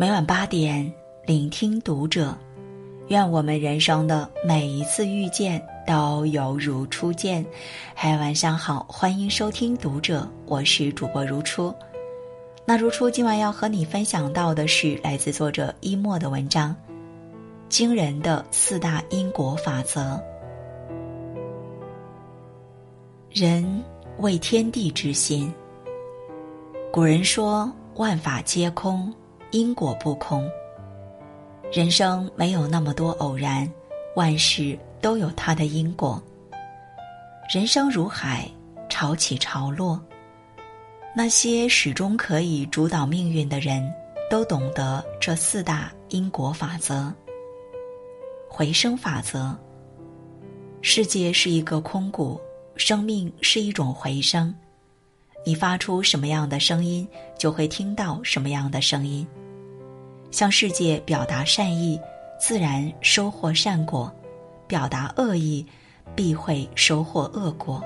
每晚八点，聆听读者。愿我们人生的每一次遇见都犹如初见。嗨，晚上好，欢迎收听读者，我是主播如初。那如初今晚要和你分享到的是来自作者一墨的文章，《惊人的四大因果法则》。人为天地之心。古人说：“万法皆空，因果不空。”人生没有那么多偶然，万事都有它的因果。人生如海，潮起潮落。那些始终可以主导命运的人，都懂得这四大因果法则。回声法则。世界是一个空谷，生命是一种回声。你发出什么样的声音，就会听到什么样的声音。向世界表达善意，自然收获善果；表达恶意，必会收获恶果。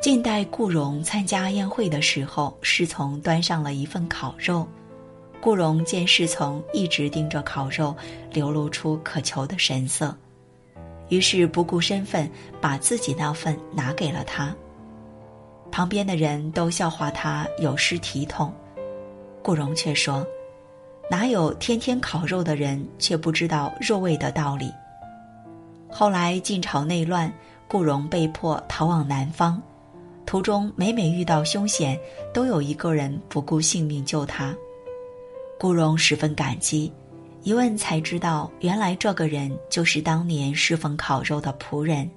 近代顾荣参加宴会的时候，侍从端上了一份烤肉。顾荣见侍从一直盯着烤肉，流露出渴求的神色，于是不顾身份，把自己那份拿给了他。旁边的人都笑话他有失体统，顾荣却说。哪有天天烤肉的人却不知道肉味的道理？后来晋朝内乱，顾荣被迫逃往南方，途中每每遇到凶险，都有一个人不顾性命救他。顾荣十分感激，一问才知道，原来这个人就是当年侍奉烤肉的仆人。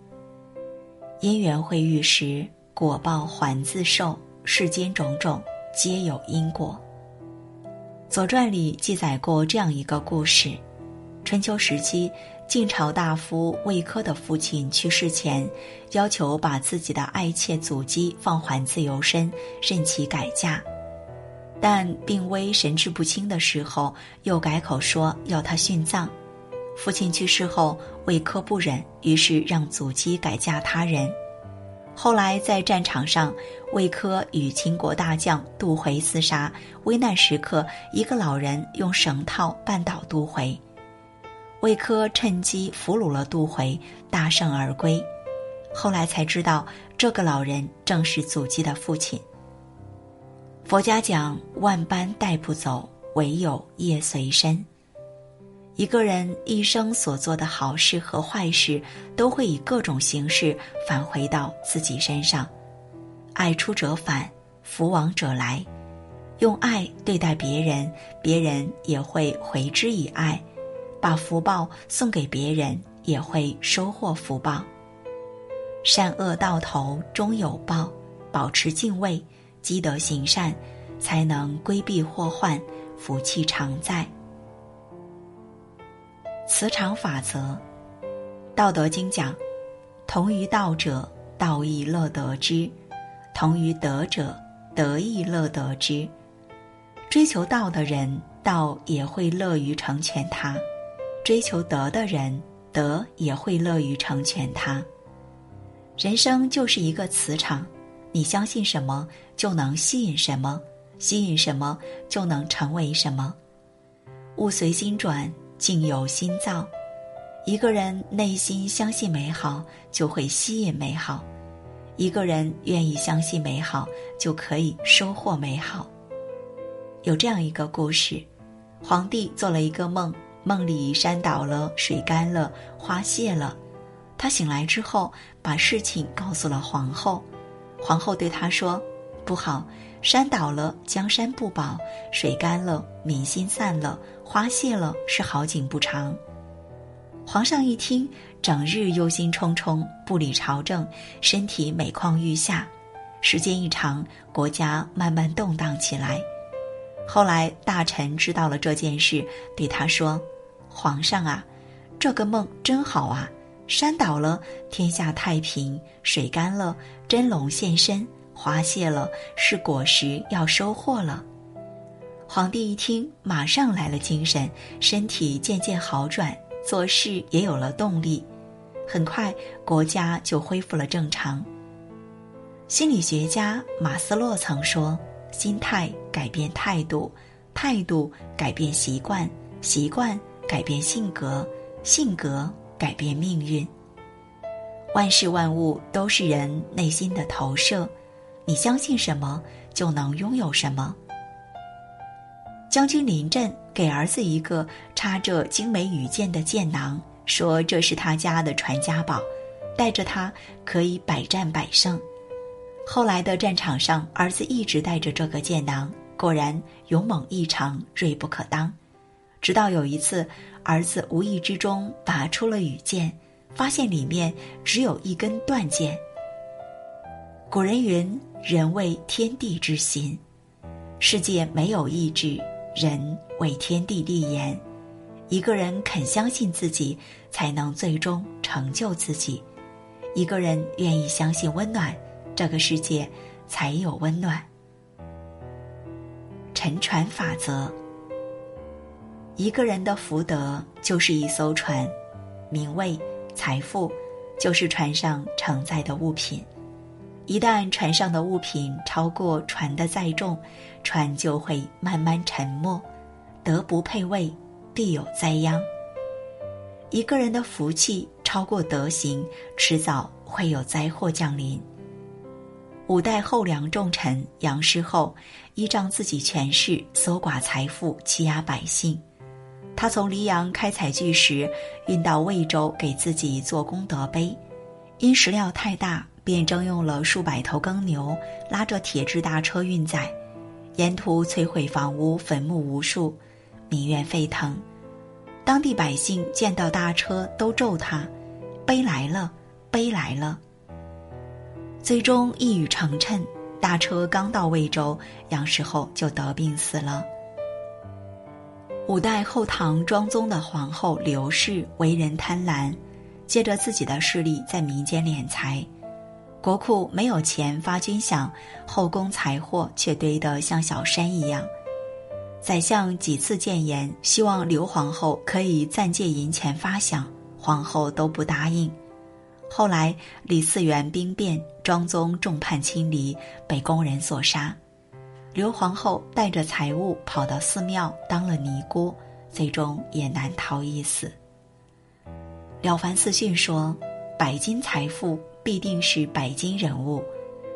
因缘会遇时，果报还自受，世间种种皆有因果。《左传》里记载过这样一个故事：春秋时期，晋朝大夫魏科的父亲去世前，要求把自己的爱妾祖姬放还自由身，任其改嫁。但病危神志不清的时候，又改口说要他殉葬。父亲去世后，魏科不忍，于是让祖姬改嫁他人。后来在战场上，魏科与秦国大将杜回厮杀，危难时刻，一个老人用绳套绊倒杜回，魏科趁机俘虏了杜回，大胜而归。后来才知道，这个老人正是祖姬的父亲。佛家讲，万般带不走，唯有业随身。一个人一生所做的好事和坏事，都会以各种形式返回到自己身上。爱出者返，福往者来。用爱对待别人，别人也会回之以爱；把福报送给别人，也会收获福报。善恶到头终有报，保持敬畏，积德行善，才能规避祸患，福气常在。磁场法则，《道德经》讲：“同于道者，道亦乐得之；同于德者，德亦乐得之。”追求道的人，道也会乐于成全他；追求德的人，德也会乐于成全他。人生就是一个磁场，你相信什么，就能吸引什么；吸引什么，就能成为什么。物随心转。境由心造，一个人内心相信美好，就会吸引美好；一个人愿意相信美好，就可以收获美好。有这样一个故事：皇帝做了一个梦，梦里山倒了，水干了，花谢了。他醒来之后，把事情告诉了皇后。皇后对他说：“不好。”山倒了，江山不保；水干了，民心散了；花谢了，是好景不长。皇上一听，整日忧心忡忡，不理朝政，身体每况愈下。时间一长，国家慢慢动荡起来。后来大臣知道了这件事，对他说：“皇上啊，这个梦真好啊！山倒了，天下太平；水干了，真龙现身。”花谢了，是果实要收获了。皇帝一听，马上来了精神，身体渐渐好转，做事也有了动力。很快，国家就恢复了正常。心理学家马斯洛曾说：“心态改变态度，态度改变习惯，习惯改变性格，性格改变命运。万事万物都是人内心的投射，你相信什么，就能拥有什么。将军临阵给儿子一个插着精美羽箭的箭囊，说这是他家的传家宝，带着他可以百战百胜。后来的战场上，儿子一直带着这个箭囊，果然勇猛异常，锐不可当。直到有一次，儿子无意之中拔出了羽箭，发现里面只有一根断箭。古人云：“人为天地之心，世界没有意志。”人为天地立言，一个人肯相信自己，才能最终成就自己。一个人愿意相信温暖，这个世界才有温暖。沉船法则：一个人的福德就是一艘船，名位、财富就是船上承载的物品。一旦船上的物品超过船的载重，船就会慢慢沉没。德不配位，必有灾殃。一个人的福气超过德行，迟早会有灾祸降临。五代后梁重臣杨师厚，依仗自己权势，搜刮财富，欺压百姓。他从黎阳开采巨石，运到魏州给自己做功德碑，因石料太大。便征用了数百头耕牛，拉着铁制大车运载，沿途摧毁房屋、坟墓无数，民怨沸腾。当地百姓见到大车都咒他：“悲来了，悲来了。”最终一语成谶，大车刚到魏州，杨时后就得病死了。五代后唐庄宗的皇后刘氏为人贪婪，借着自己的势力在民间敛财。国库没有钱发军饷，后宫财货却堆得像小山一样。宰相几次谏言，希望刘皇后可以暂借银钱发饷，皇后都不答应。后来李嗣源兵变，庄宗众叛亲离，被宫人所杀。刘皇后带着财物跑到寺庙当了尼姑，最终也难逃一死。了凡四训说：“百金财富。”必定是百金人物，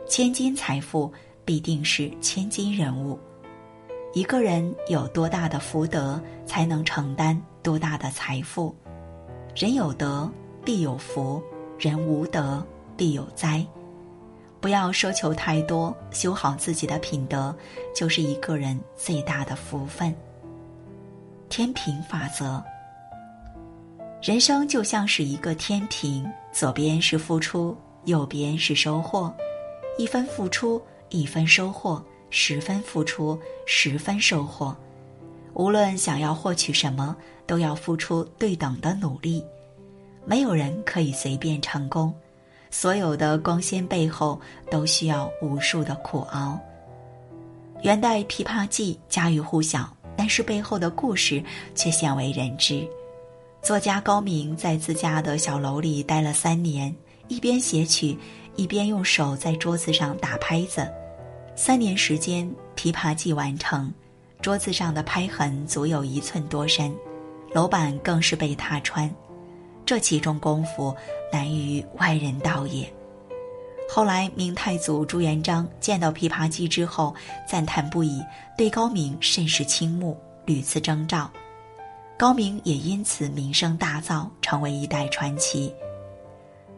千金财富必定是千金人物。一个人有多大的福德，才能承担多大的财富。人有德必有福，人无德必有灾。不要奢求太多，修好自己的品德，就是一个人最大的福分。天平法则。人生就像是一个天平，左边是付出，右边是收获。一分付出，一分收获；十分付出，十分收获。无论想要获取什么，都要付出对等的努力。没有人可以随便成功，所有的光鲜背后都需要无数的苦熬。元代《琵琶记》家喻户晓，但是背后的故事却鲜为人知。作家高明在自家的小楼里待了三年，一边写曲，一边用手在桌子上打拍子。三年时间，《琵琶记》完成，桌子上的拍痕足有一寸多深，楼板更是被踏穿。这其中功夫难于外人道也。后来，明太祖朱元璋见到《琵琶记》之后，赞叹不已，对高明甚是倾慕，屡次征召。高明也因此名声大噪，成为一代传奇。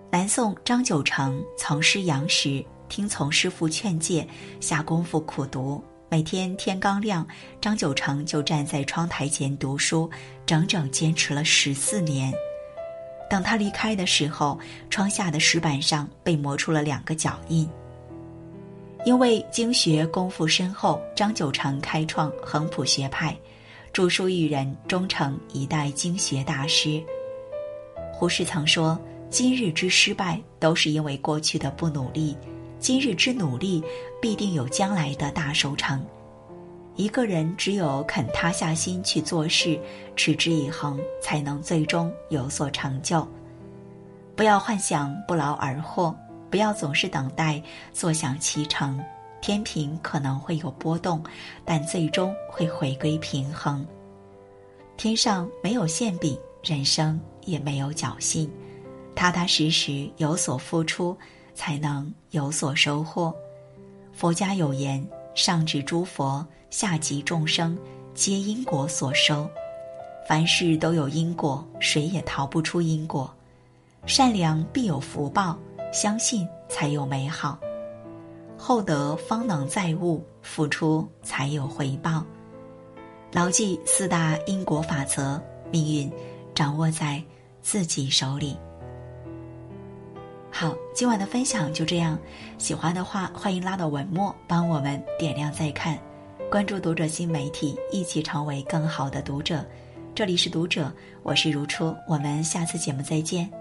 南宋张九成从师杨时，听从师父劝诫，下功夫苦读。每天天刚亮，张九成就站在窗台前读书，整整坚持了十四年。等他离开的时候，窗下的石板上被磨出了两个脚印。因为经学功夫深厚，张九成开创横谱学派。著书育人，终成一代经学大师。胡适曾说：“今日之失败，都是因为过去的不努力；今日之努力，必定有将来的大收成。”一个人只有肯塌下心去做事，持之以恒，才能最终有所成就。不要幻想不劳而获，不要总是等待坐享其成，天平可能会有波动，但最终会回归平衡。天上没有馅饼，人生也没有侥幸，踏踏实实有所付出，才能有所收获。佛家有言：“上至诸佛，下及众生，皆因果所收。”凡事都有因果，谁也逃不出因果。善良必有福报，相信才有美好。厚德方能载物，付出才有回报。牢记四大因果法则，命运掌握在自己手里。好，今晚的分享就这样。喜欢的话，欢迎拉到文末帮我们点亮再看，关注读者新媒体，一起成为更好的读者。这里是读者，我是如初，我们下次节目再见。